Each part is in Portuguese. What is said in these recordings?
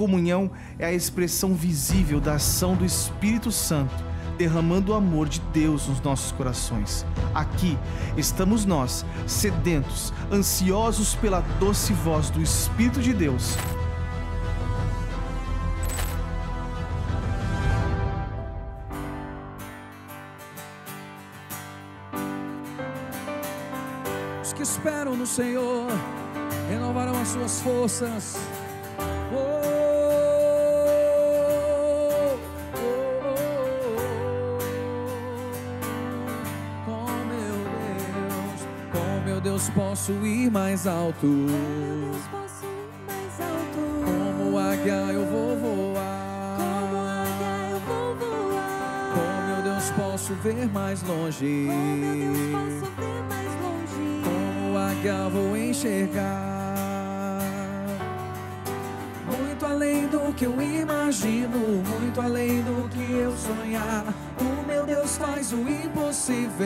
comunhão é a expressão visível da ação do Espírito Santo, derramando o amor de Deus nos nossos corações. Aqui estamos nós, sedentos, ansiosos pela doce voz do Espírito de Deus. Os que esperam no Senhor renovarão as suas forças. Deus posso ir mais alto. Como águia eu vou Como voar. águia eu vou voar. Com meu Deus posso ver mais longe. Com meu Deus posso ver mais longe. Como águia vou enxergar muito além do que eu imagino, muito além do que eu sonhar. O meu Deus faz o impossível.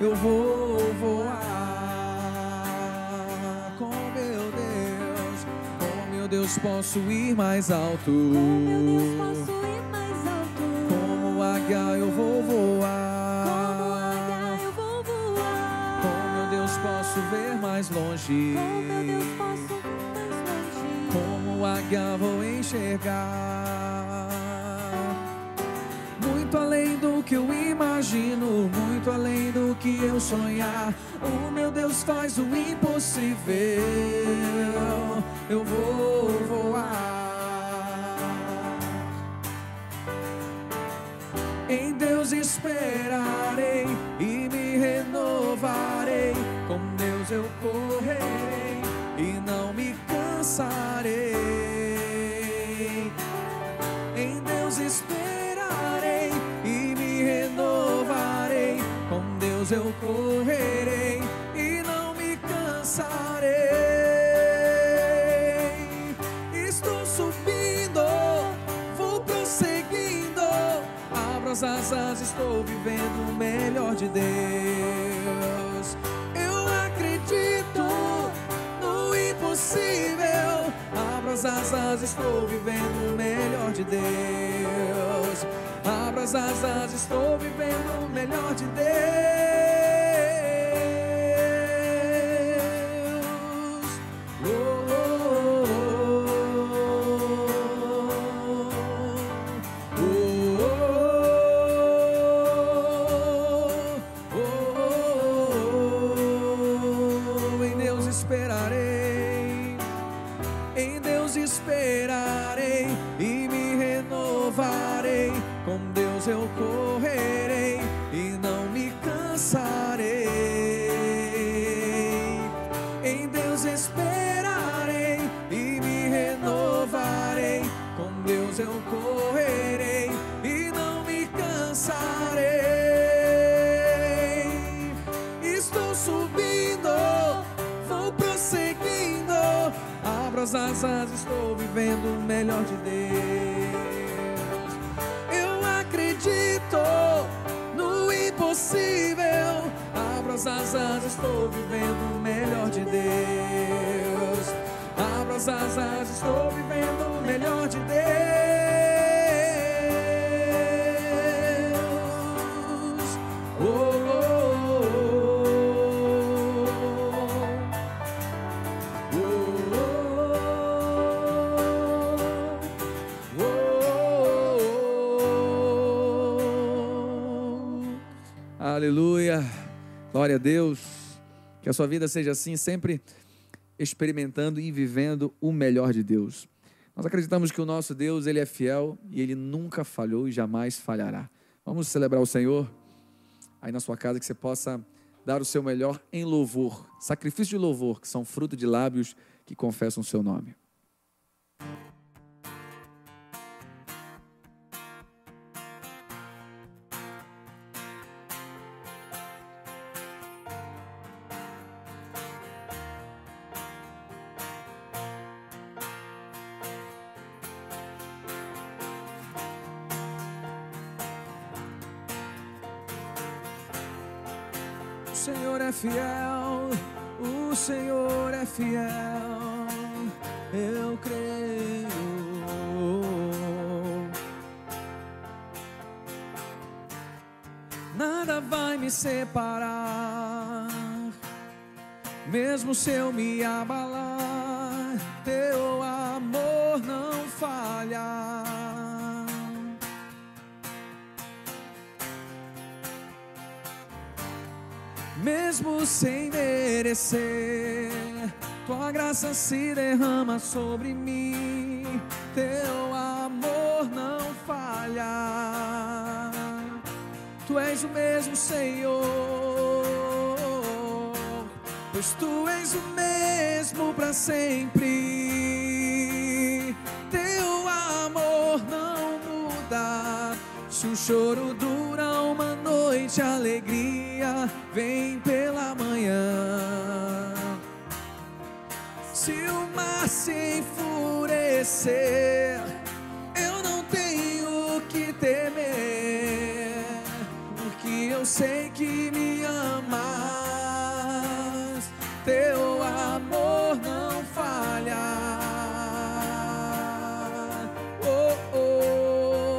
Eu vou voar com meu Deus, com meu Deus posso ir mais alto. Com meu Deus posso ir mais alto. Como águia eu vou voar. Como águia eu vou voar. Com meu Deus posso ver mais longe. Com meu Deus posso ver mais longe. Como águia vou enxergar. Muito além do que eu imagino, muito além do que eu sonhar. O meu Deus faz o impossível. Eu vou voar. Em Deus esperarei e me renovarei. Com Deus eu correrei e não me cansarei. Vivendo o melhor de Deus. Eu acredito no impossível. Abro as asas, estou vivendo o melhor de Deus. Abro as asas, estou vivendo o melhor de Deus. Deus eu correrei e não me cansarei. Em Deus esperarei e me renovarei. Com Deus eu correrei e não me cansarei. Estou subindo, vou prosseguindo. Abro as asas, estou vivendo o melhor de Deus. Estou vivendo o melhor de Deus. Abro as asas, estou vivendo o melhor de Deus. Oh, oh, oh, oh. Aleluia. Glória a Deus. Que a sua vida seja assim, sempre experimentando e vivendo o melhor de Deus. Nós acreditamos que o nosso Deus, ele é fiel e ele nunca falhou e jamais falhará. Vamos celebrar o Senhor aí na sua casa que você possa dar o seu melhor em louvor, sacrifício de louvor, que são fruto de lábios que confessam o seu nome. Senhor é fiel, o Senhor é fiel. eu creio. Nada vai me separar, mesmo se eu me abalar, mesmo sem merecer. Tua graça se derrama sobre mim, teu amor não falha. Tu és o mesmo Senhor, pois tu és o mesmo para sempre. Teu amor não muda. Se o choro dura uma noite, alegria vem pela enfurecer, eu não tenho que temer, porque eu sei que me amas. Teu amor não falha. Oh, oh.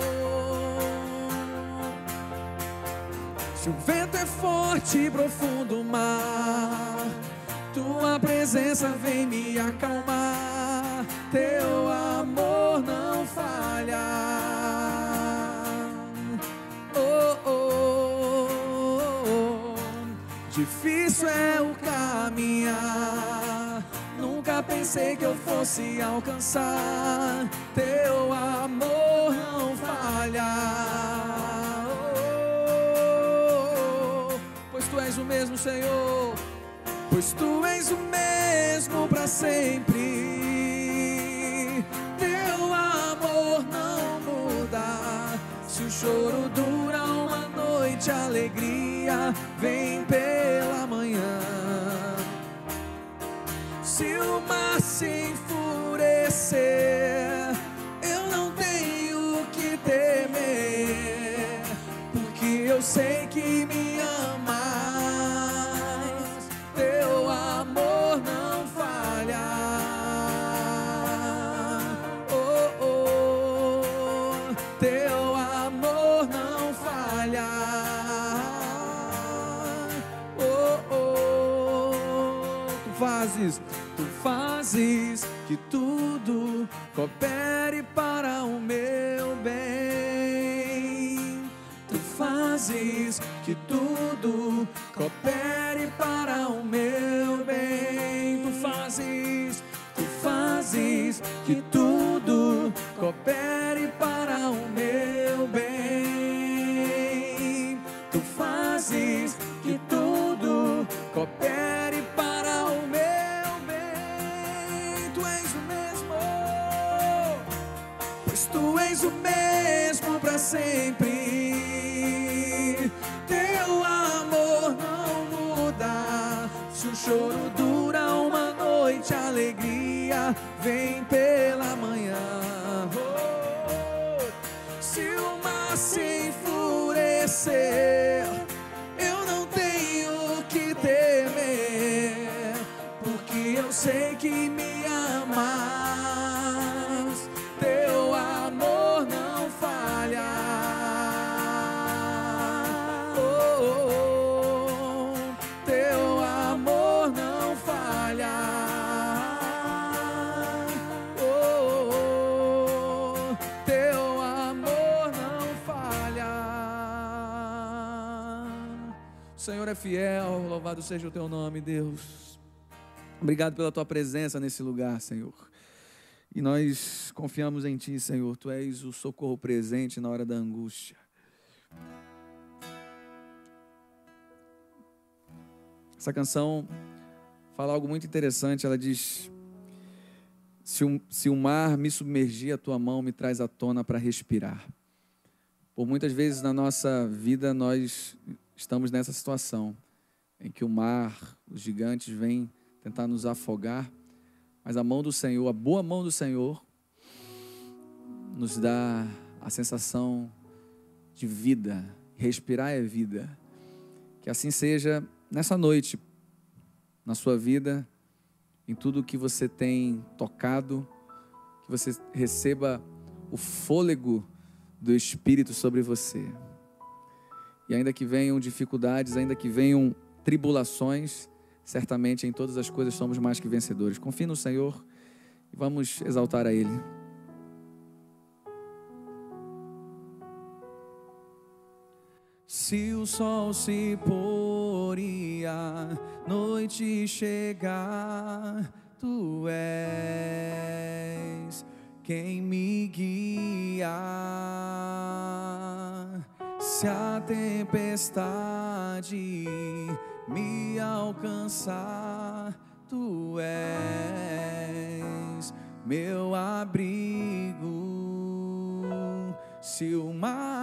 Se o vento é forte e profundo o mar, tua presença vem me acalmar. Teu amor Difícil é o caminhar. Nunca pensei que eu fosse alcançar. Teu amor não falha. Oh, pois tu és o mesmo Senhor. Pois tu és o mesmo para sempre. Teu amor não muda. Se o choro dura uma noite, a alegria vem pela manhã. Se o mar se enfurecer, eu não tenho que temer, porque eu sei que me fazes, tu fazes que tudo coopere para o meu bem. Tu fazes que tudo fiel, louvado seja o teu nome, Deus. Obrigado pela tua presença nesse lugar, Senhor. E nós confiamos em Ti, Senhor. Tu és o socorro presente na hora da angústia. Essa canção fala algo muito interessante. Ela diz: se o, se o mar me submergir, a tua mão me traz à tona para respirar. Por muitas vezes na nossa vida nós estamos nessa situação em que o mar, os gigantes vêm tentar nos afogar, mas a mão do Senhor, a boa mão do Senhor, nos dá a sensação de vida. Respirar é vida. Que assim seja nessa noite, na sua vida, em tudo que você tem tocado, que você receba o fôlego do Espírito sobre você. E ainda que venham dificuldades, ainda que venham tribulações, certamente em todas as coisas somos mais que vencedores. Confie no Senhor e vamos exaltar a Ele. Se o sol se pôr e a noite chegar, tu és quem me guia. Se a tempestade me alcançar, tu és meu abrigo. Se o mar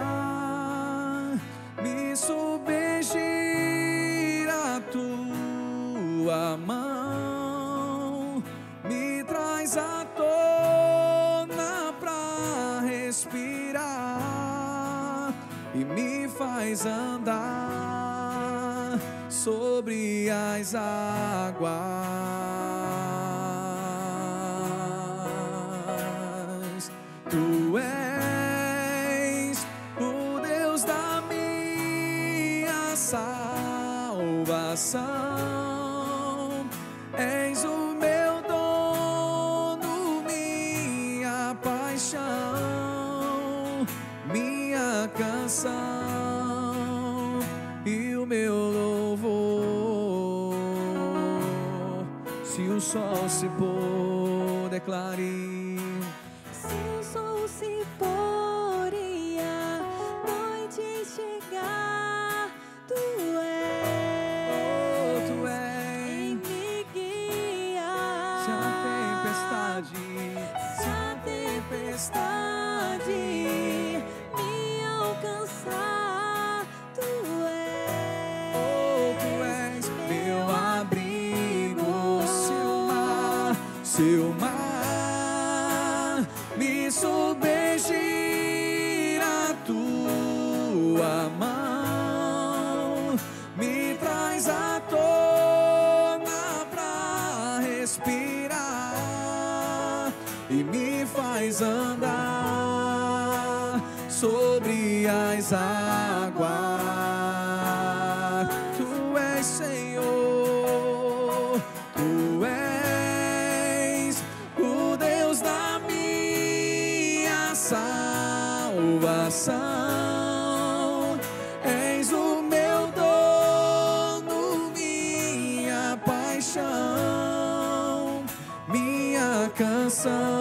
faz andar sobre as águas. Declare. Se o sol se pôr e a noite chegar, tu és Oh, tu és. me guia. Se a tempestade, Se a tempestade me alcançar, tu és. oh, tu és meu abrigo. Se o mar, se o mar submergir, a tua mão me traz à tona pra respirar e me faz andar sobre as águas. Canção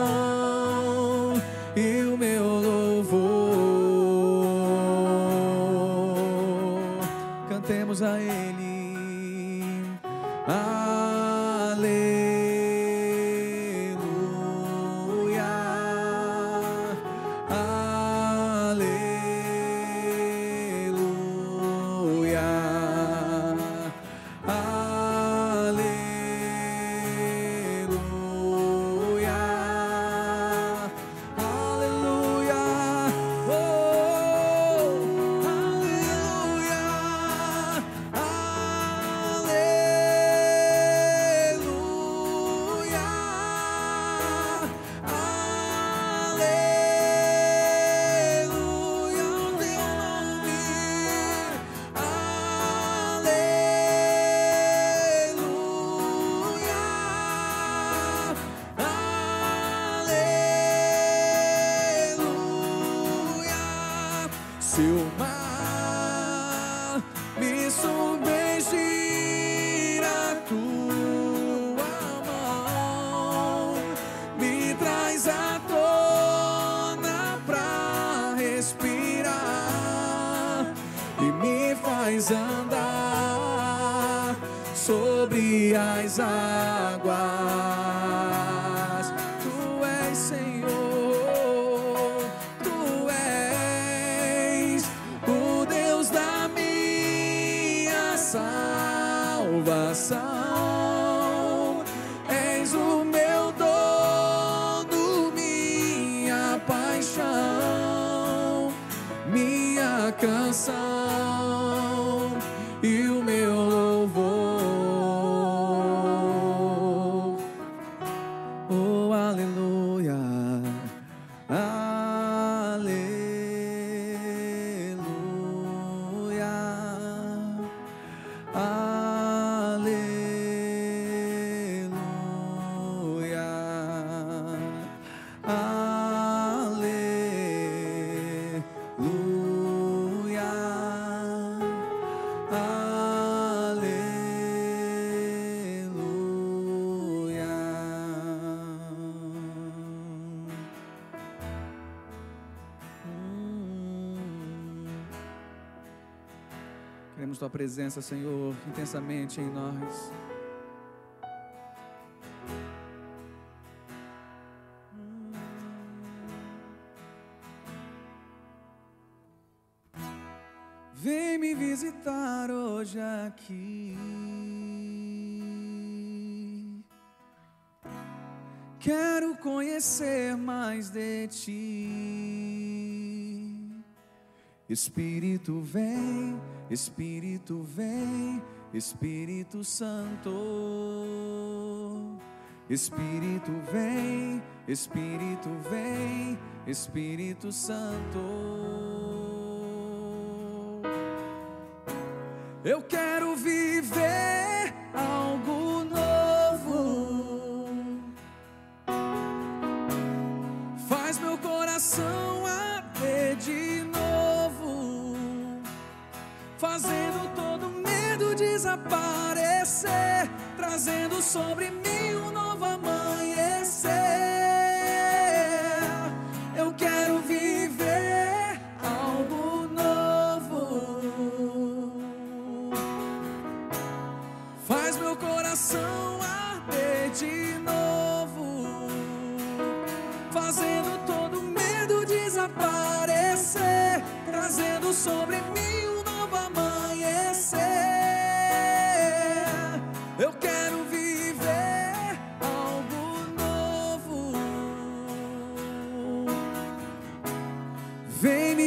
presença, Senhor, intensamente em nós. Vem me visitar hoje aqui. Quero conhecer mais de ti. Espírito vem, Espírito vem, Espírito Santo. Espírito vem, Espírito vem, Espírito Santo. Eu quero viver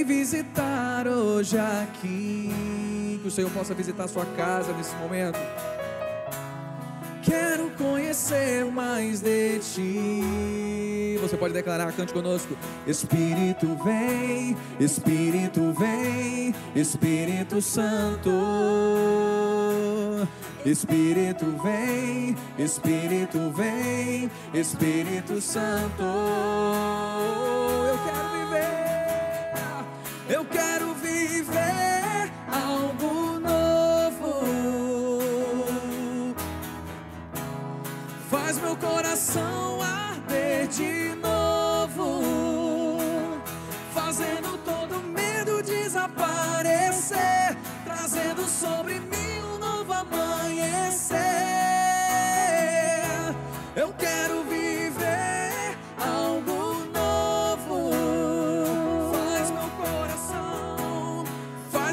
visitar hoje aqui. Que o Senhor possa visitar sua casa nesse momento. Quero conhecer mais de ti. Você pode declarar, cante conosco. Espírito vem, Espírito vem, Espírito Santo. Espírito vem, Espírito vem, Espírito Santo.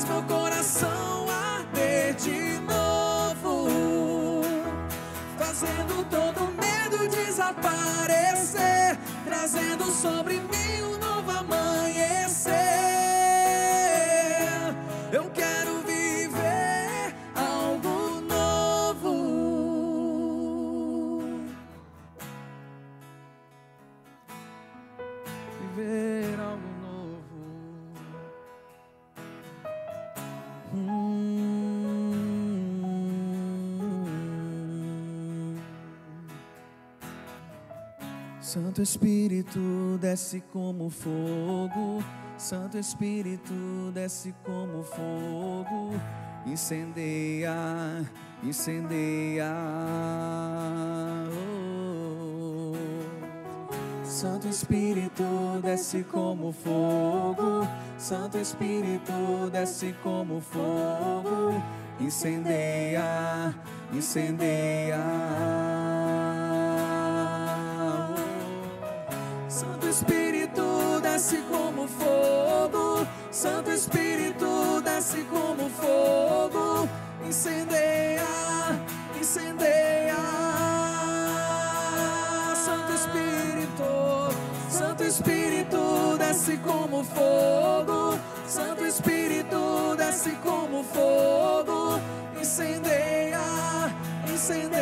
Faz meu coração arder de novo fazendo todo medo desaparecer, trazendo sobre mim um novo amanhecer. Santo Espírito desce como fogo, Santo Espírito desce como fogo, incendeia, incendeia. Oh. Santo Espírito desce como fogo, Santo Espírito desce como fogo, incendeia, incendeia. Espírito desce como fogo, Santo Espírito desce como fogo, incendeia, incendeia. Santo Espírito, Santo Espírito desce como fogo, Santo Espírito desce como fogo, incendeia, incendeia.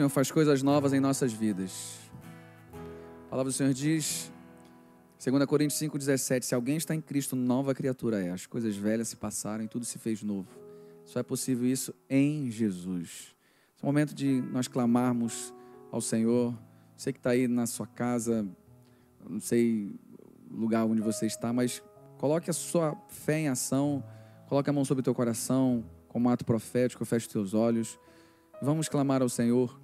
Senhor faz coisas novas em nossas vidas. A palavra do Senhor diz 2 Coríntios 5,17. Se alguém está em Cristo, nova criatura é. As coisas velhas se passaram e tudo se fez novo. Só é possível isso em Jesus. É o momento de nós clamarmos ao Senhor. Você que está aí na sua casa, não sei o lugar onde você está, mas coloque a sua fé em ação, coloque a mão sobre o teu coração, como ato profético, feche os teus olhos. Vamos clamar ao Senhor,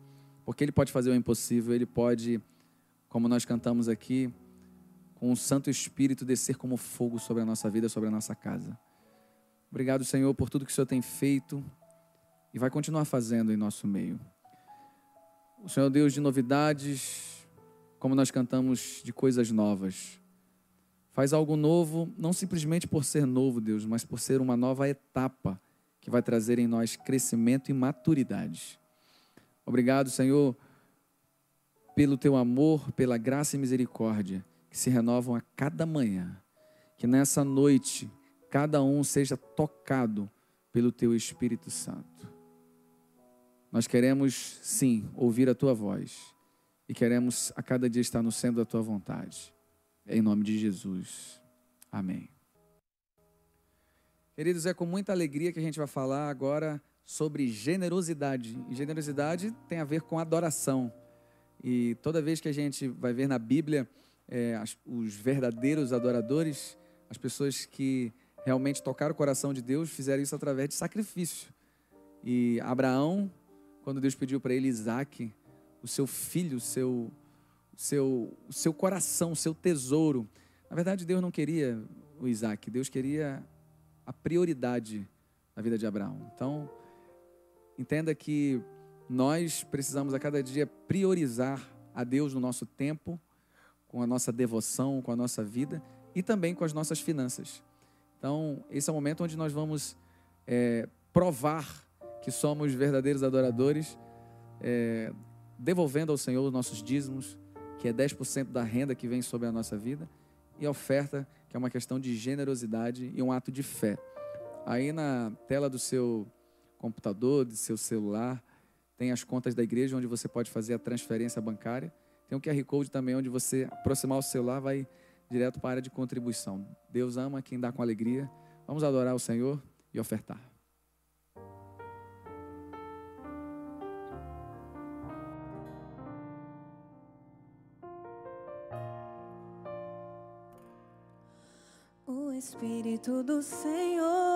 porque Ele pode fazer o impossível, Ele pode, como nós cantamos aqui, com o Santo Espírito descer como fogo sobre a nossa vida, sobre a nossa casa. Obrigado, Senhor, por tudo que o Senhor tem feito e vai continuar fazendo em nosso meio. O Senhor é Deus de novidades, como nós cantamos de coisas novas. Faz algo novo, não simplesmente por ser novo, Deus, mas por ser uma nova etapa que vai trazer em nós crescimento e maturidade. Obrigado, Senhor, pelo teu amor, pela graça e misericórdia que se renovam a cada manhã. Que nessa noite cada um seja tocado pelo teu Espírito Santo. Nós queremos, sim, ouvir a tua voz e queremos a cada dia estar no centro da tua vontade. Em nome de Jesus. Amém. Queridos, é com muita alegria que a gente vai falar agora sobre generosidade. E generosidade tem a ver com adoração. E toda vez que a gente vai ver na Bíblia é, os verdadeiros adoradores, as pessoas que realmente tocaram o coração de Deus, fizeram isso através de sacrifício. E Abraão, quando Deus pediu para ele Isaac, o seu filho, o seu, seu, seu coração, o seu tesouro. Na verdade, Deus não queria o Isaac, Deus queria a prioridade na vida de Abraão. Então, entenda que nós precisamos a cada dia priorizar a Deus no nosso tempo, com a nossa devoção, com a nossa vida e também com as nossas finanças. Então, esse é o momento onde nós vamos é, provar que somos verdadeiros adoradores, é, devolvendo ao Senhor os nossos dízimos, que é 10% da renda que vem sobre a nossa vida, e a oferta, que é uma questão de generosidade e um ato de fé. Aí na tela do seu computador, do seu celular, tem as contas da igreja onde você pode fazer a transferência bancária. Tem um QR Code também onde você aproximar o celular vai direto para a área de contribuição. Deus ama quem dá com alegria. Vamos adorar o Senhor e ofertar. O Espírito do Senhor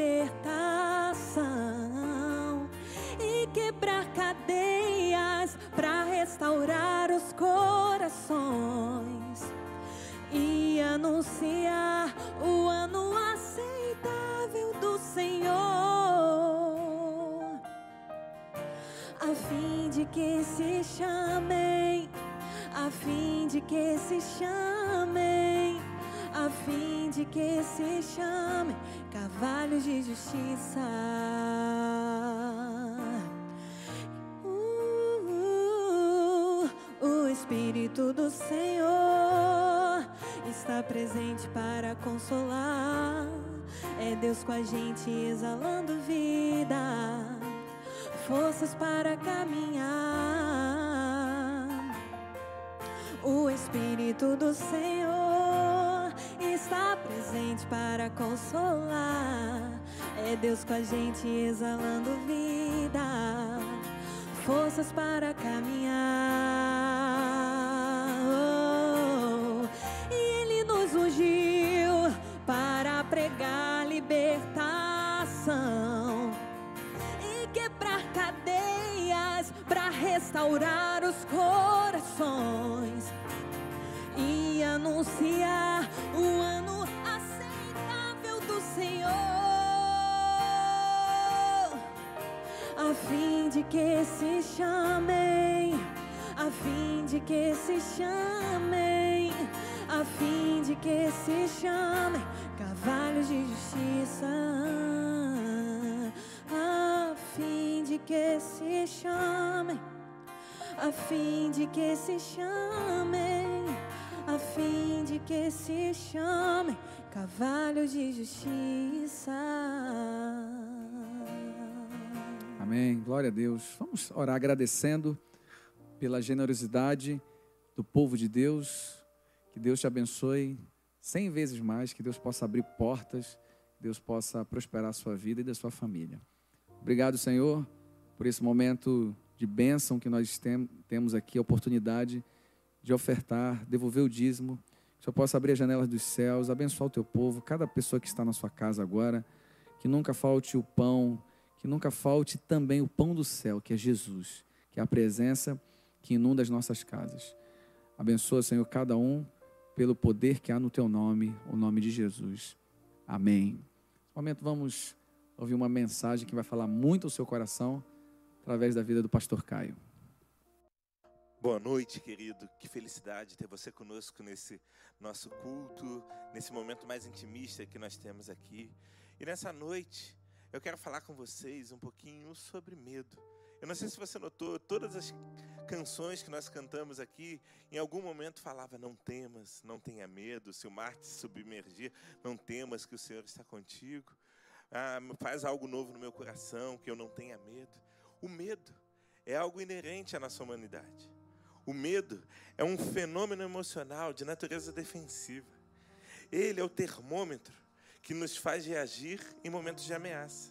Libertação e quebrar cadeias para restaurar os corações e anunciar o ano aceitável do Senhor a fim de que se chamem, a fim de que se chamem, a fim de que se chamem cavalos de justiça. Uh, o Espírito do Senhor está presente para consolar. É Deus com a gente exalando vida forças para caminhar. O Espírito do Senhor presente para consolar. É Deus com a gente exalando vida, forças para caminhar. Oh, e Ele nos ungiu para pregar libertação e quebrar cadeias para restaurar os corações e anunciar o ano Senhor, a fim de que se chamem, a fim de que se chamem, a fim de que se chamem cavalos de justiça, a fim de que se chamem, a fim de que se chamem, que se chamem cavalos de justiça. Amém. Glória a Deus. Vamos orar agradecendo pela generosidade do povo de Deus. Que Deus te abençoe cem vezes mais, que Deus possa abrir portas, Deus possa prosperar a sua vida e da sua família. Obrigado, Senhor, por esse momento de bênção que nós tem, temos aqui, a oportunidade de ofertar, devolver o dízimo. Que Senhor possa abrir as janelas dos céus, abençoar o teu povo, cada pessoa que está na sua casa agora, que nunca falte o pão, que nunca falte também o pão do céu, que é Jesus, que é a presença que inunda as nossas casas. Abençoa, Senhor, cada um pelo poder que há no teu nome, o nome de Jesus. Amém. Nesse momento vamos ouvir uma mensagem que vai falar muito ao seu coração através da vida do pastor Caio. Boa noite, querido. Que felicidade ter você conosco nesse nosso culto, nesse momento mais intimista que nós temos aqui. E nessa noite, eu quero falar com vocês um pouquinho sobre medo. Eu não sei se você notou, todas as canções que nós cantamos aqui, em algum momento falava: Não temas, não tenha medo, se o mar te submergir, não temas que o Senhor está contigo. Ah, faz algo novo no meu coração, que eu não tenha medo. O medo é algo inerente à nossa humanidade. O medo é um fenômeno emocional de natureza defensiva. Ele é o termômetro que nos faz reagir em momentos de ameaça.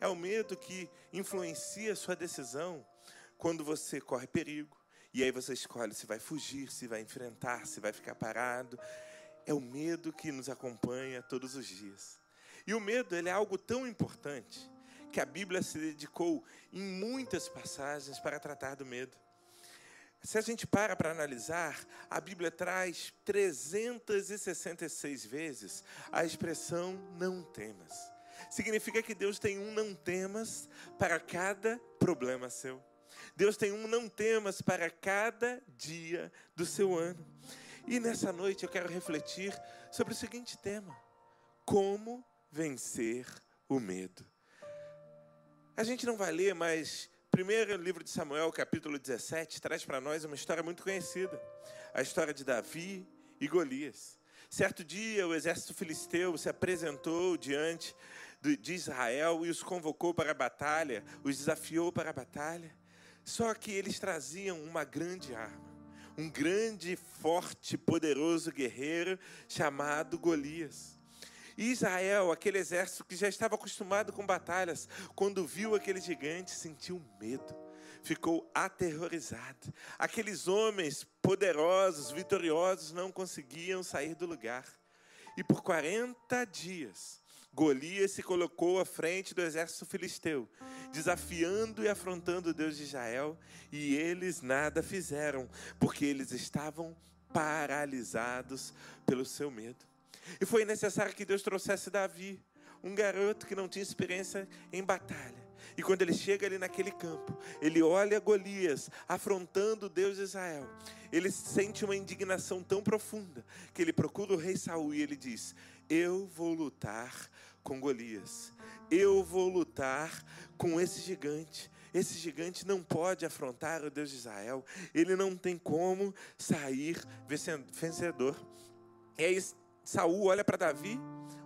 É o medo que influencia a sua decisão quando você corre perigo. E aí você escolhe se vai fugir, se vai enfrentar, se vai ficar parado. É o medo que nos acompanha todos os dias. E o medo ele é algo tão importante que a Bíblia se dedicou em muitas passagens para tratar do medo. Se a gente para para analisar, a Bíblia traz 366 vezes a expressão não temas significa que Deus tem um não temas para cada problema seu. Deus tem um não temas para cada dia do seu ano. E nessa noite eu quero refletir sobre o seguinte tema: como vencer o medo. A gente não vai ler, mas primeiro livro de Samuel, capítulo 17, traz para nós uma história muito conhecida, a história de Davi e Golias. Certo dia, o exército filisteu se apresentou diante de Israel e os convocou para a batalha, os desafiou para a batalha. Só que eles traziam uma grande arma, um grande, forte, poderoso guerreiro chamado Golias. Israel, aquele exército que já estava acostumado com batalhas, quando viu aquele gigante, sentiu medo, ficou aterrorizado. Aqueles homens poderosos, vitoriosos, não conseguiam sair do lugar. E por 40 dias, Golias se colocou à frente do exército filisteu, desafiando e afrontando o Deus de Israel, e eles nada fizeram, porque eles estavam paralisados pelo seu medo. E foi necessário que Deus trouxesse Davi, um garoto que não tinha experiência em batalha. E quando ele chega ali naquele campo, ele olha Golias afrontando Deus de Israel. Ele sente uma indignação tão profunda que ele procura o rei Saul e ele diz: eu vou lutar com Golias. Eu vou lutar com esse gigante. Esse gigante não pode afrontar o Deus de Israel. Ele não tem como sair vencedor. E aí Saul olha para Davi,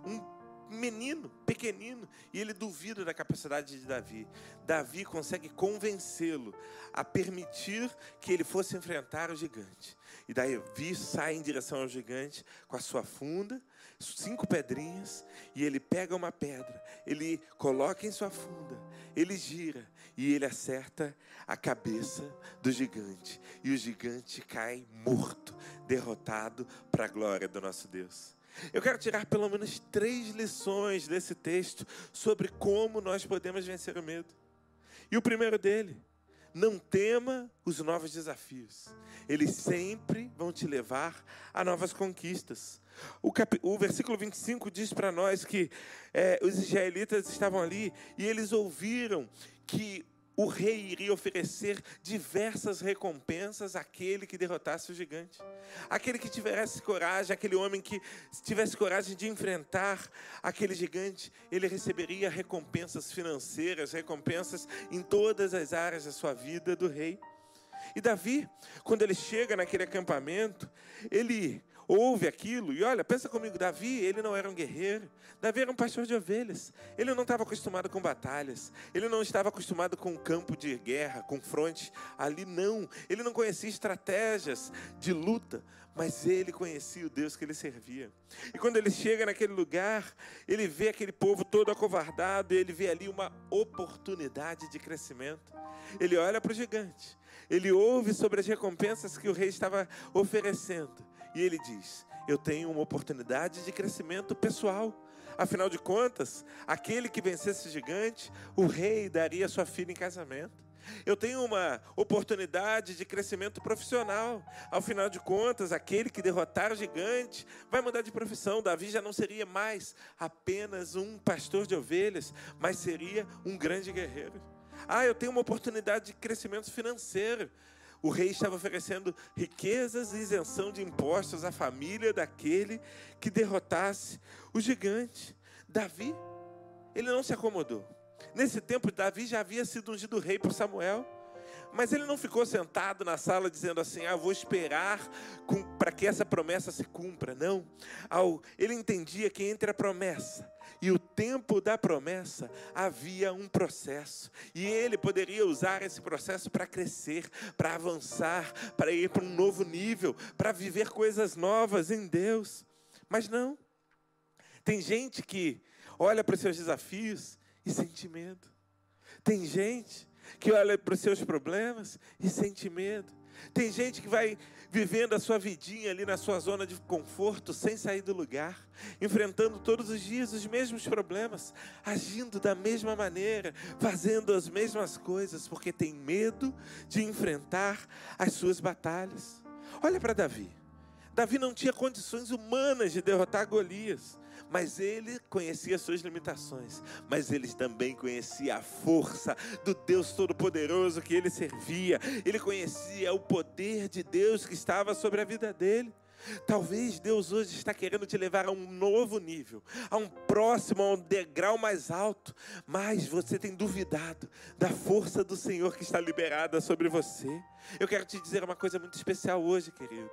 um menino, pequenino, e ele duvida da capacidade de Davi. Davi consegue convencê-lo a permitir que ele fosse enfrentar o gigante. E Davi sai em direção ao gigante com a sua funda, cinco pedrinhas e ele pega uma pedra, ele coloca em sua funda, ele gira e ele acerta a cabeça do gigante. E o gigante cai morto, derrotado para a glória do nosso Deus. Eu quero tirar pelo menos três lições desse texto sobre como nós podemos vencer o medo. E o primeiro dele, não tema os novos desafios. Eles sempre vão te levar a novas conquistas. O, cap... o versículo 25 diz para nós que é, os israelitas estavam ali e eles ouviram que o rei iria oferecer diversas recompensas àquele que derrotasse o gigante. Aquele que tivesse coragem, aquele homem que tivesse coragem de enfrentar aquele gigante, ele receberia recompensas financeiras, recompensas em todas as áreas da sua vida do rei. E Davi, quando ele chega naquele acampamento, ele ouve aquilo e olha, pensa comigo, Davi, ele não era um guerreiro, Davi era um pastor de ovelhas. Ele não estava acostumado com batalhas, ele não estava acostumado com campo de guerra, com fronte ali não. Ele não conhecia estratégias de luta, mas ele conhecia o Deus que ele servia. E quando ele chega naquele lugar, ele vê aquele povo todo acovardado, e ele vê ali uma oportunidade de crescimento. Ele olha para o gigante, ele ouve sobre as recompensas que o rei estava oferecendo. E ele diz: Eu tenho uma oportunidade de crescimento pessoal. Afinal de contas, aquele que vencesse gigante, o rei daria sua filha em casamento. Eu tenho uma oportunidade de crescimento profissional. Ao final de contas, aquele que derrotar o gigante vai mudar de profissão. Davi já não seria mais apenas um pastor de ovelhas, mas seria um grande guerreiro. Ah, eu tenho uma oportunidade de crescimento financeiro. O rei estava oferecendo riquezas e isenção de impostos à família daquele que derrotasse o gigante. Davi, ele não se acomodou. Nesse tempo, Davi já havia sido ungido rei por Samuel. Mas ele não ficou sentado na sala dizendo assim: Ah, vou esperar para que essa promessa se cumpra. Não. Ele entendia que entre a promessa e o tempo da promessa havia um processo. E ele poderia usar esse processo para crescer, para avançar, para ir para um novo nível, para viver coisas novas em Deus. Mas não. Tem gente que olha para os seus desafios e sente medo. Tem gente que olha para os seus problemas e sente medo. Tem gente que vai vivendo a sua vidinha ali na sua zona de conforto, sem sair do lugar, enfrentando todos os dias os mesmos problemas, agindo da mesma maneira, fazendo as mesmas coisas, porque tem medo de enfrentar as suas batalhas. Olha para Davi. Davi não tinha condições humanas de derrotar Golias, mas ele conhecia suas limitações, mas ele também conhecia a força do Deus Todo-Poderoso que ele servia, ele conhecia o poder de Deus que estava sobre a vida dele. Talvez Deus hoje está querendo te levar a um novo nível, a um próximo, a um degrau mais alto, mas você tem duvidado da força do Senhor que está liberada sobre você. Eu quero te dizer uma coisa muito especial hoje, querido.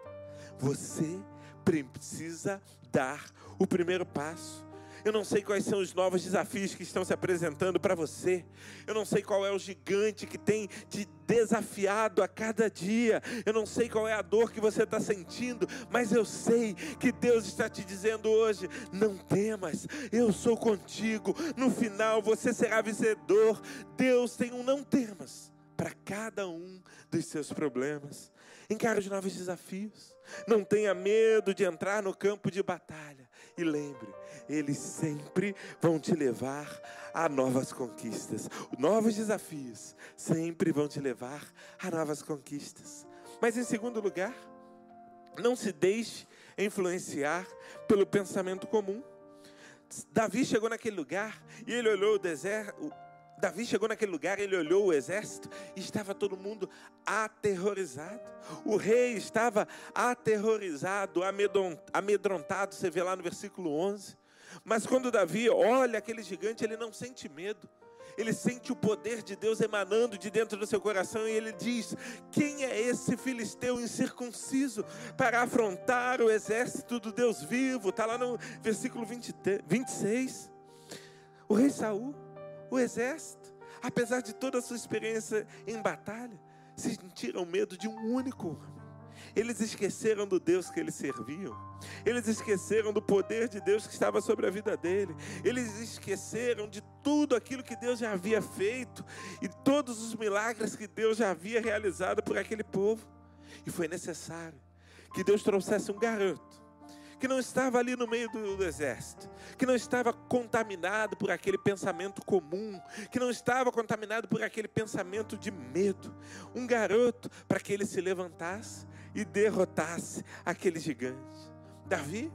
Você precisa dar o primeiro passo. Eu não sei quais são os novos desafios que estão se apresentando para você. Eu não sei qual é o gigante que tem te desafiado a cada dia. Eu não sei qual é a dor que você está sentindo, mas eu sei que Deus está te dizendo hoje: não temas, eu sou contigo. No final você será vencedor. Deus tem um não temas para cada um dos seus problemas. Encare os novos desafios. Não tenha medo de entrar no campo de batalha. E lembre, eles sempre vão te levar a novas conquistas. Novos desafios sempre vão te levar a novas conquistas. Mas em segundo lugar, não se deixe influenciar pelo pensamento comum. Davi chegou naquele lugar e ele olhou o deserto, Davi chegou naquele lugar, ele olhou o exército e estava todo mundo aterrorizado. O rei estava aterrorizado, amedrontado, você vê lá no versículo 11. Mas quando Davi olha aquele gigante, ele não sente medo. Ele sente o poder de Deus emanando de dentro do seu coração e ele diz: Quem é esse filisteu incircunciso para afrontar o exército do Deus vivo? Está lá no versículo 20, 26. O rei Saul o exército, apesar de toda a sua experiência em batalha, sentiram medo de um único homem. Eles esqueceram do Deus que eles serviam. Eles esqueceram do poder de Deus que estava sobre a vida dele. Eles esqueceram de tudo aquilo que Deus já havia feito e todos os milagres que Deus já havia realizado por aquele povo. E foi necessário que Deus trouxesse um garoto que não estava ali no meio do, do, exército, que não estava contaminado por aquele pensamento comum, que não estava contaminado por aquele pensamento de medo. Um garoto para que ele se levantasse e derrotasse aquele gigante. Davi,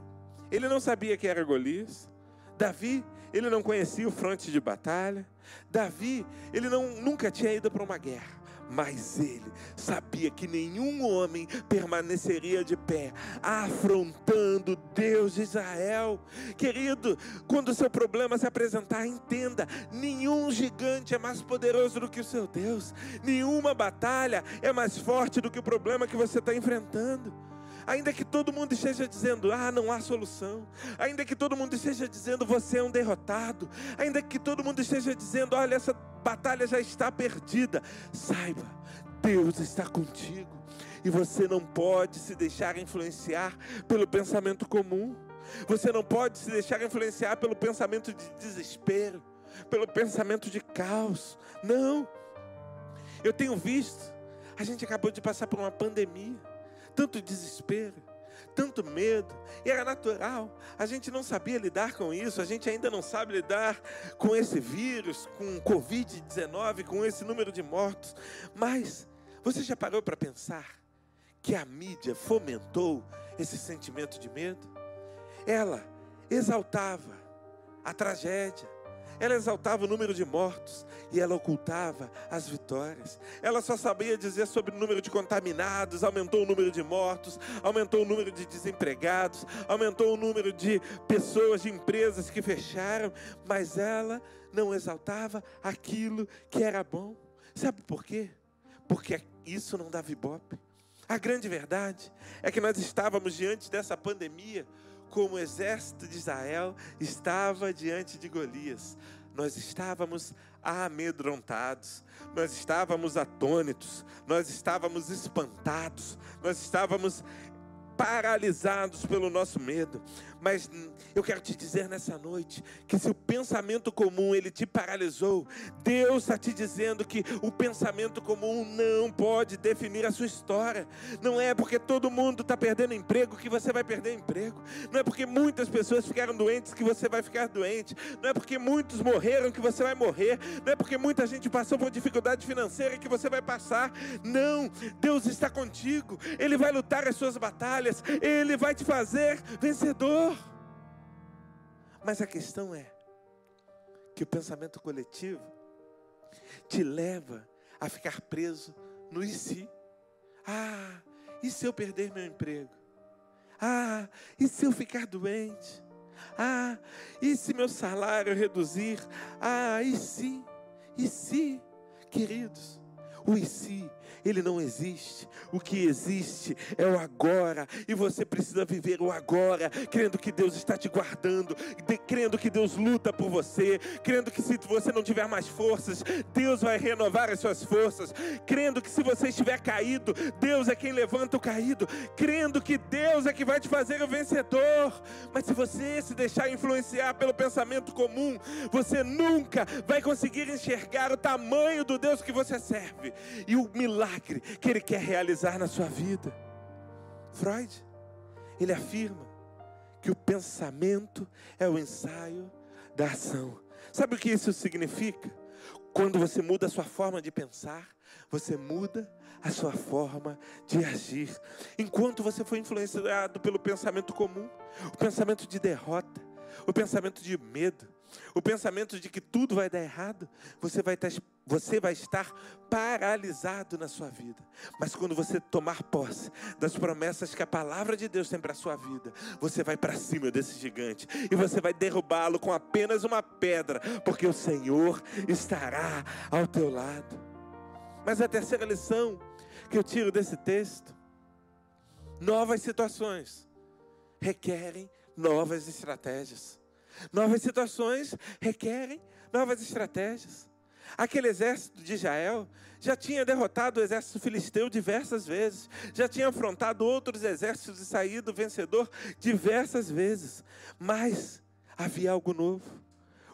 ele não sabia que era Golias. Davi, ele não conhecia o fronte de batalha. Davi, ele não, nunca tinha ido para uma guerra. Mas ele sabia que nenhum homem permaneceria de pé, afrontando Deus de Israel. Querido, quando o seu problema se apresentar, entenda: nenhum gigante é mais poderoso do que o seu Deus, nenhuma batalha é mais forte do que o problema que você está enfrentando. Ainda que todo mundo esteja dizendo, ah, não há solução. Ainda que todo mundo esteja dizendo, você é um derrotado. Ainda que todo mundo esteja dizendo, olha, essa batalha já está perdida. Saiba, Deus está contigo. E você não pode se deixar influenciar pelo pensamento comum. Você não pode se deixar influenciar pelo pensamento de desespero, pelo pensamento de caos. Não. Eu tenho visto, a gente acabou de passar por uma pandemia tanto desespero, tanto medo, e era natural. A gente não sabia lidar com isso, a gente ainda não sabe lidar com esse vírus, com Covid-19, com esse número de mortos. Mas você já parou para pensar que a mídia fomentou esse sentimento de medo? Ela exaltava a tragédia, ela exaltava o número de mortos e ela ocultava as vitórias. Ela só sabia dizer sobre o número de contaminados, aumentou o número de mortos, aumentou o número de desempregados, aumentou o número de pessoas, de empresas que fecharam, mas ela não exaltava aquilo que era bom. Sabe por quê? Porque isso não dava ibope. A grande verdade é que nós estávamos diante dessa pandemia como o exército de Israel estava diante de Golias. Nós estávamos amedrontados, nós estávamos atônitos, nós estávamos espantados, nós estávamos paralisados pelo nosso medo. Mas eu quero te dizer nessa noite que se o pensamento comum ele te paralisou, Deus está te dizendo que o pensamento comum não pode definir a sua história. Não é porque todo mundo está perdendo emprego que você vai perder emprego. Não é porque muitas pessoas ficaram doentes que você vai ficar doente. Não é porque muitos morreram que você vai morrer. Não é porque muita gente passou por dificuldade financeira que você vai passar. Não, Deus está contigo. Ele vai lutar as suas batalhas Ele vai te fazer vencedor. Mas a questão é que o pensamento coletivo te leva a ficar preso no e se. Ah, e se eu perder meu emprego? Ah, e se eu ficar doente? Ah, e se meu salário reduzir? Ah, e se? E se? Queridos, o e se ele não existe. O que existe é o agora. E você precisa viver o agora, crendo que Deus está te guardando, crendo que Deus luta por você, crendo que se você não tiver mais forças, Deus vai renovar as suas forças, crendo que se você estiver caído, Deus é quem levanta o caído, crendo que Deus é que vai te fazer o vencedor. Mas se você se deixar influenciar pelo pensamento comum, você nunca vai conseguir enxergar o tamanho do Deus que você serve e o milagre milagre que Ele quer realizar na sua vida. Freud, ele afirma que o pensamento é o ensaio da ação. Sabe o que isso significa? Quando você muda a sua forma de pensar, você muda a sua forma de agir. Enquanto você foi influenciado pelo pensamento comum, o pensamento de derrota, o pensamento de medo, o pensamento de que tudo vai dar errado, você vai estar, você vai estar paralisado na sua vida. Mas quando você tomar posse das promessas que a palavra de Deus tem para a sua vida, você vai para cima desse gigante e você vai derrubá-lo com apenas uma pedra, porque o Senhor estará ao teu lado. Mas a terceira lição que eu tiro desse texto: novas situações requerem novas estratégias. Novas situações requerem novas estratégias. Aquele exército de Israel já tinha derrotado o exército filisteu diversas vezes, já tinha afrontado outros exércitos e saído vencedor diversas vezes, mas havia algo novo.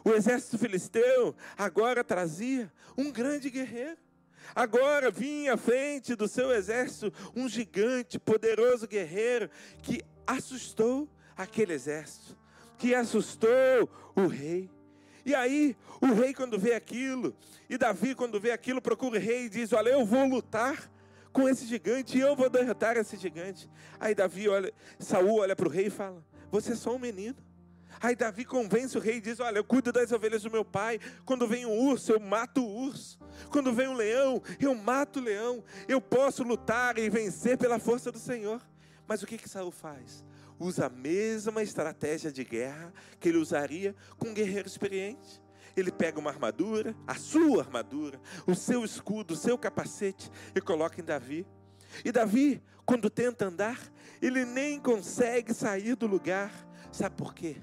O exército filisteu agora trazia um grande guerreiro. Agora vinha à frente do seu exército um gigante, poderoso guerreiro que assustou aquele exército que assustou o rei. E aí, o rei, quando vê aquilo, e Davi, quando vê aquilo, procura o rei e diz: Olha, eu vou lutar com esse gigante e eu vou derrotar esse gigante. Aí Davi olha, Saul olha para o rei e fala: Você é só um menino. Aí Davi convence o rei e diz: Olha, eu cuido das ovelhas do meu pai. Quando vem um urso, eu mato o urso. Quando vem um leão, eu mato o leão. Eu posso lutar e vencer pela força do Senhor. Mas o que que Saul faz? Usa a mesma estratégia de guerra que ele usaria com um guerreiro experiente. Ele pega uma armadura, a sua armadura, o seu escudo, o seu capacete e coloca em Davi. E Davi, quando tenta andar, ele nem consegue sair do lugar. Sabe por quê?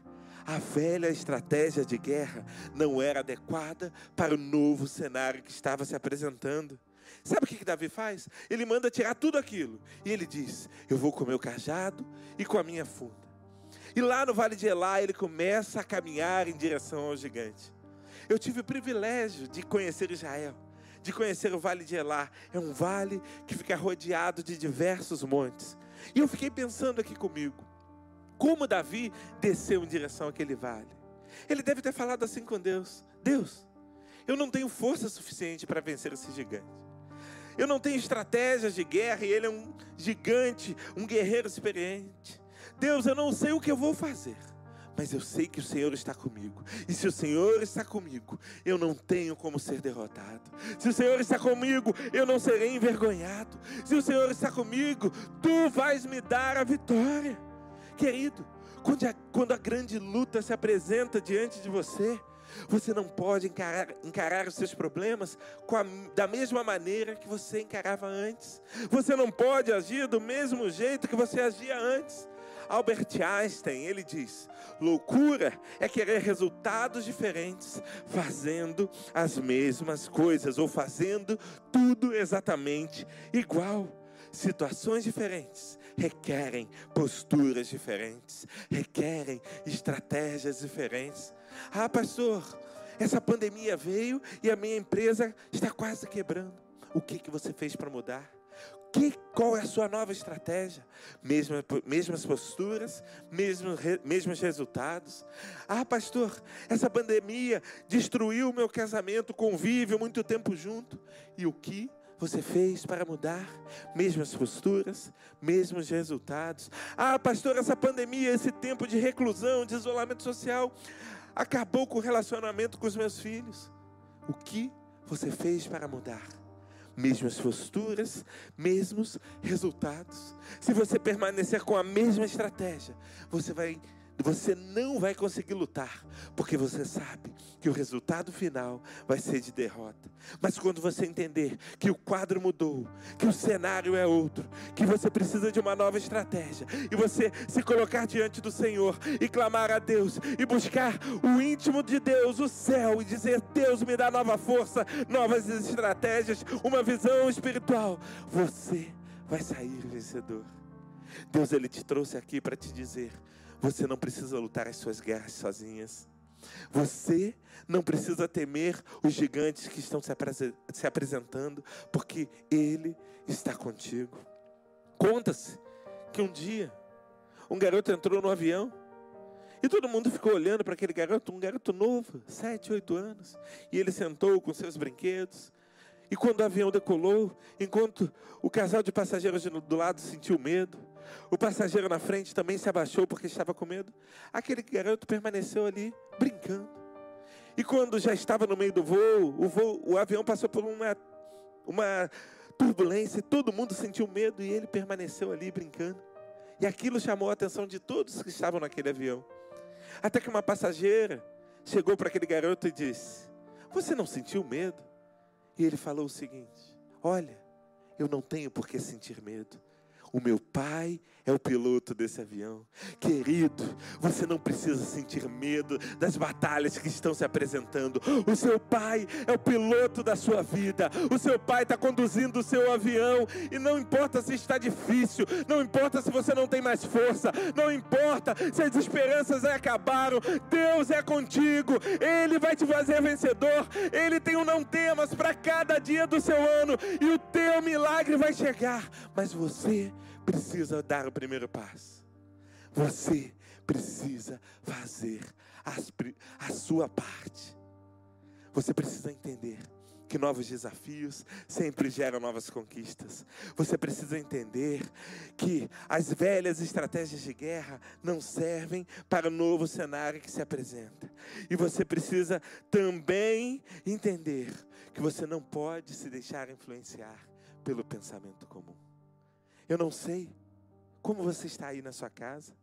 A velha estratégia de guerra não era adequada para o novo cenário que estava se apresentando. Sabe o que, que Davi faz? Ele manda tirar tudo aquilo. E ele diz: Eu vou com o meu cajado e com a minha funda. E lá no Vale de Elá, ele começa a caminhar em direção ao gigante. Eu tive o privilégio de conhecer Israel, de conhecer o Vale de Elá. É um vale que fica rodeado de diversos montes. E eu fiquei pensando aqui comigo: como Davi desceu em direção àquele vale? Ele deve ter falado assim com Deus: Deus, eu não tenho força suficiente para vencer esse gigante. Eu não tenho estratégias de guerra e ele é um gigante, um guerreiro experiente. Deus, eu não sei o que eu vou fazer, mas eu sei que o Senhor está comigo. E se o Senhor está comigo, eu não tenho como ser derrotado. Se o Senhor está comigo, eu não serei envergonhado. Se o Senhor está comigo, tu vais me dar a vitória. Querido, quando a, quando a grande luta se apresenta diante de você, você não pode encarar, encarar os seus problemas a, da mesma maneira que você encarava antes. Você não pode agir do mesmo jeito que você agia antes. Albert Einstein, ele diz: loucura é querer resultados diferentes fazendo as mesmas coisas ou fazendo tudo exatamente igual. Situações diferentes requerem posturas diferentes, requerem estratégias diferentes. Ah, pastor, essa pandemia veio e a minha empresa está quase quebrando. O que, que você fez para mudar? Que, qual é a sua nova estratégia? Mesmas, mesmas posturas, mesmos, mesmos resultados. Ah, pastor, essa pandemia destruiu o meu casamento, convívio, muito tempo junto. E o que você fez para mudar? Mesmas posturas, mesmos resultados. Ah, pastor, essa pandemia, esse tempo de reclusão, de isolamento social, acabou com o relacionamento com os meus filhos. O que você fez para mudar? Mesmas posturas, mesmos resultados. Se você permanecer com a mesma estratégia, você vai você não vai conseguir lutar, porque você sabe que o resultado final vai ser de derrota. Mas quando você entender que o quadro mudou, que o cenário é outro, que você precisa de uma nova estratégia, e você se colocar diante do Senhor e clamar a Deus e buscar o íntimo de Deus, o céu, e dizer: Deus me dá nova força, novas estratégias, uma visão espiritual, você vai sair vencedor. Deus ele te trouxe aqui para te dizer: você não precisa lutar as suas guerras sozinhas. Você não precisa temer os gigantes que estão se apresentando, porque Ele está contigo. Conta-se que um dia um garoto entrou no avião e todo mundo ficou olhando para aquele garoto, um garoto novo, sete, oito anos, e ele sentou com seus brinquedos. E quando o avião decolou, enquanto o casal de passageiros do lado sentiu medo, o passageiro na frente também se abaixou porque estava com medo. Aquele garoto permaneceu ali brincando. E quando já estava no meio do voo, o, voo, o avião passou por uma, uma turbulência, e todo mundo sentiu medo e ele permaneceu ali brincando. E aquilo chamou a atenção de todos que estavam naquele avião. Até que uma passageira chegou para aquele garoto e disse: Você não sentiu medo? E ele falou o seguinte: Olha, eu não tenho por que sentir medo. O meu pai é o piloto desse avião. Querido, você não precisa sentir medo das batalhas que estão se apresentando. O seu pai é o piloto da sua vida. O seu pai está conduzindo o seu avião. E não importa se está difícil, não importa se você não tem mais força, não importa se as esperanças acabaram. Deus é contigo. Ele vai te fazer vencedor. Ele tem um não temas para cada dia do seu ano. E o teu milagre vai chegar. Mas você precisa dar o primeiro passo. Você precisa fazer as, a sua parte. Você precisa entender que novos desafios sempre geram novas conquistas. Você precisa entender que as velhas estratégias de guerra não servem para o novo cenário que se apresenta. E você precisa também entender que você não pode se deixar influenciar pelo pensamento comum. Eu não sei como você está aí na sua casa.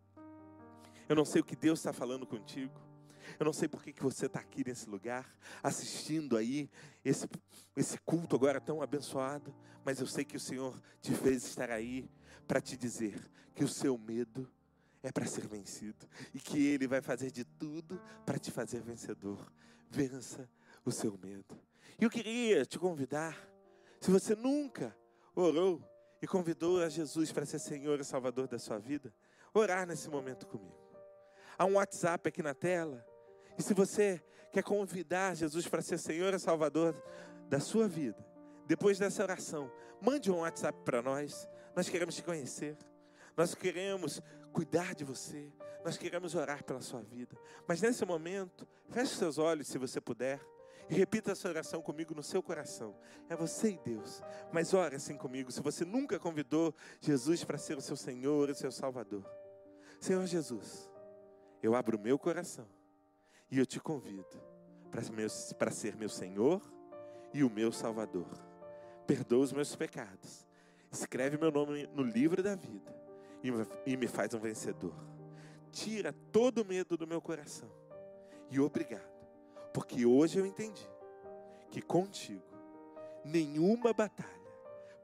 Eu não sei o que Deus está falando contigo. Eu não sei por que, que você está aqui nesse lugar, assistindo aí esse, esse culto agora tão abençoado, mas eu sei que o Senhor te fez estar aí para te dizer que o seu medo é para ser vencido e que Ele vai fazer de tudo para te fazer vencedor. Vença o seu medo. E eu queria te convidar, se você nunca orou e convidou a Jesus para ser Senhor e Salvador da sua vida, orar nesse momento comigo. Há um WhatsApp aqui na tela. E se você quer convidar Jesus para ser Senhor e Salvador da sua vida, depois dessa oração, mande um WhatsApp para nós. Nós queremos te conhecer. Nós queremos cuidar de você. Nós queremos orar pela sua vida. Mas nesse momento, feche seus olhos se você puder. E repita essa oração comigo no seu coração. É você e Deus. Mas ore assim comigo. Se você nunca convidou Jesus para ser o seu Senhor e seu Salvador. Senhor Jesus, eu abro o meu coração e eu te convido para ser meu Senhor e o meu Salvador. Perdoa os meus pecados. Escreve meu nome no livro da vida e me faz um vencedor. Tira todo o medo do meu coração. E obrigado, porque hoje eu entendi que contigo nenhuma batalha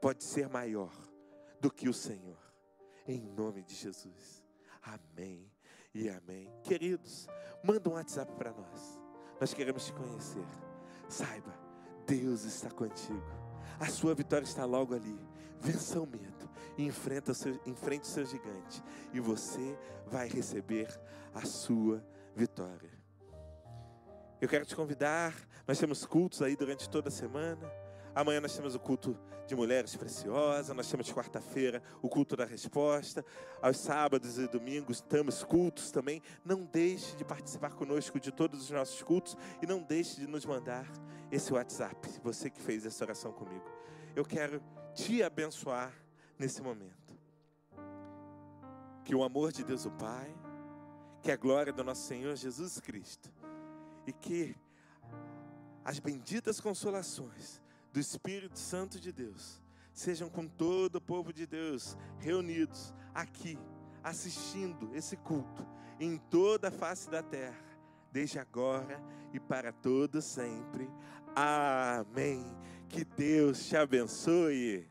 pode ser maior do que o Senhor. Em nome de Jesus. Amém e amém. Queridos, manda um WhatsApp para nós. Nós queremos te conhecer. Saiba, Deus está contigo. A sua vitória está logo ali. Vença o medo e enfrenta o seu, enfrente o seu gigante. E você vai receber a sua vitória. Eu quero te convidar. Nós temos cultos aí durante toda a semana. Amanhã nós temos o culto de mulheres preciosas, nós temos quarta-feira o culto da resposta, aos sábados e domingos temos cultos também. Não deixe de participar conosco de todos os nossos cultos e não deixe de nos mandar esse WhatsApp, você que fez essa oração comigo. Eu quero te abençoar nesse momento. Que o amor de Deus o Pai, que a glória do nosso Senhor Jesus Cristo e que as benditas consolações do Espírito Santo de Deus sejam com todo o povo de Deus reunidos aqui, assistindo esse culto em toda a face da terra, desde agora e para todos sempre. Amém. Que Deus te abençoe.